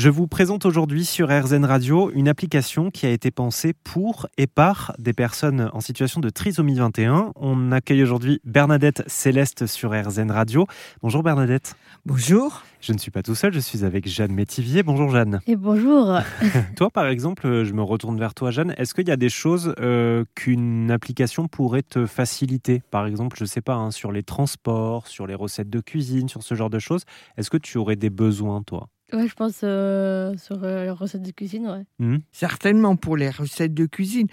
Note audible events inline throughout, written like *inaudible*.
Je vous présente aujourd'hui sur RZN Radio une application qui a été pensée pour et par des personnes en situation de trisomie 21. On accueille aujourd'hui Bernadette Céleste sur RZN Radio. Bonjour Bernadette. Bonjour. Je ne suis pas tout seul, je suis avec Jeanne Métivier. Bonjour Jeanne. Et bonjour. *laughs* toi par exemple, je me retourne vers toi Jeanne. Est-ce qu'il y a des choses euh, qu'une application pourrait te faciliter? Par exemple, je ne sais pas, hein, sur les transports, sur les recettes de cuisine, sur ce genre de choses. Est-ce que tu aurais des besoins toi? Ouais, je pense euh, sur euh, les recettes de cuisine, ouais. Hmm Certainement pour les recettes de cuisine.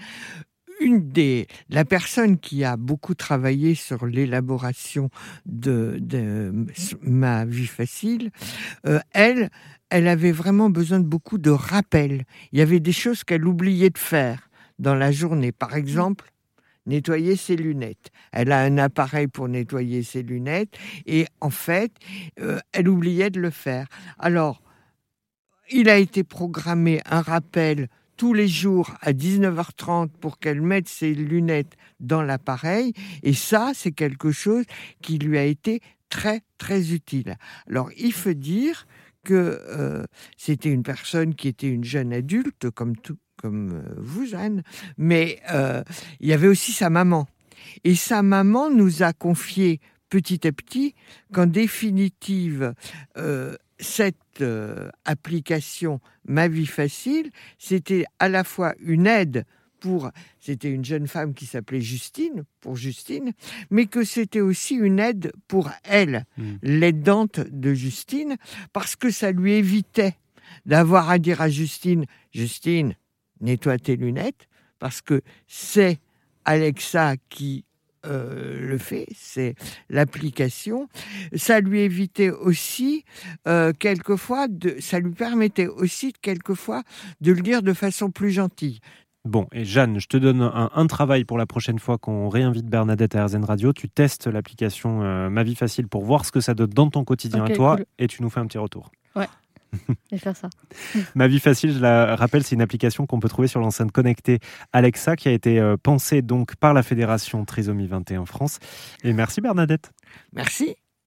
Une des, la personne qui a beaucoup travaillé sur l'élaboration de, de ma vie facile, euh, elle, elle avait vraiment besoin de beaucoup de rappels. Il y avait des choses qu'elle oubliait de faire dans la journée. Par exemple, nettoyer ses lunettes. Elle a un appareil pour nettoyer ses lunettes et en fait, euh, elle oubliait de le faire. Alors, il a été programmé un rappel tous les jours à 19h30 pour qu'elle mette ses lunettes dans l'appareil. Et ça, c'est quelque chose qui lui a été très, très utile. Alors, il faut dire que euh, c'était une personne qui était une jeune adulte, comme, tout, comme euh, vous, Anne, mais euh, il y avait aussi sa maman. Et sa maman nous a confié petit à petit qu'en définitive, cette euh, application Ma vie facile, c'était à la fois une aide pour, c'était une jeune femme qui s'appelait Justine, pour Justine, mais que c'était aussi une aide pour elle, mmh. l'aidante de Justine, parce que ça lui évitait d'avoir à dire à Justine, Justine, nettoie tes lunettes, parce que c'est Alexa qui euh, le fait, c'est l'application. Ça lui évitait aussi, euh, quelquefois, de, ça lui permettait aussi, quelquefois, de le dire de façon plus gentille. Bon, et Jeanne, je te donne un, travail pour la prochaine fois qu'on réinvite Bernadette à RZN Radio. Tu testes l'application euh, Ma Vie Facile pour voir ce que ça donne dans ton quotidien à toi et tu nous fais un petit retour. Ouais. *laughs* et faire ça. Ma vie facile, je la rappelle, c'est une application qu'on peut trouver sur l'enceinte connectée Alexa qui a été euh, pensée donc par la Fédération Trisomie 21 France. Et merci Bernadette. Merci.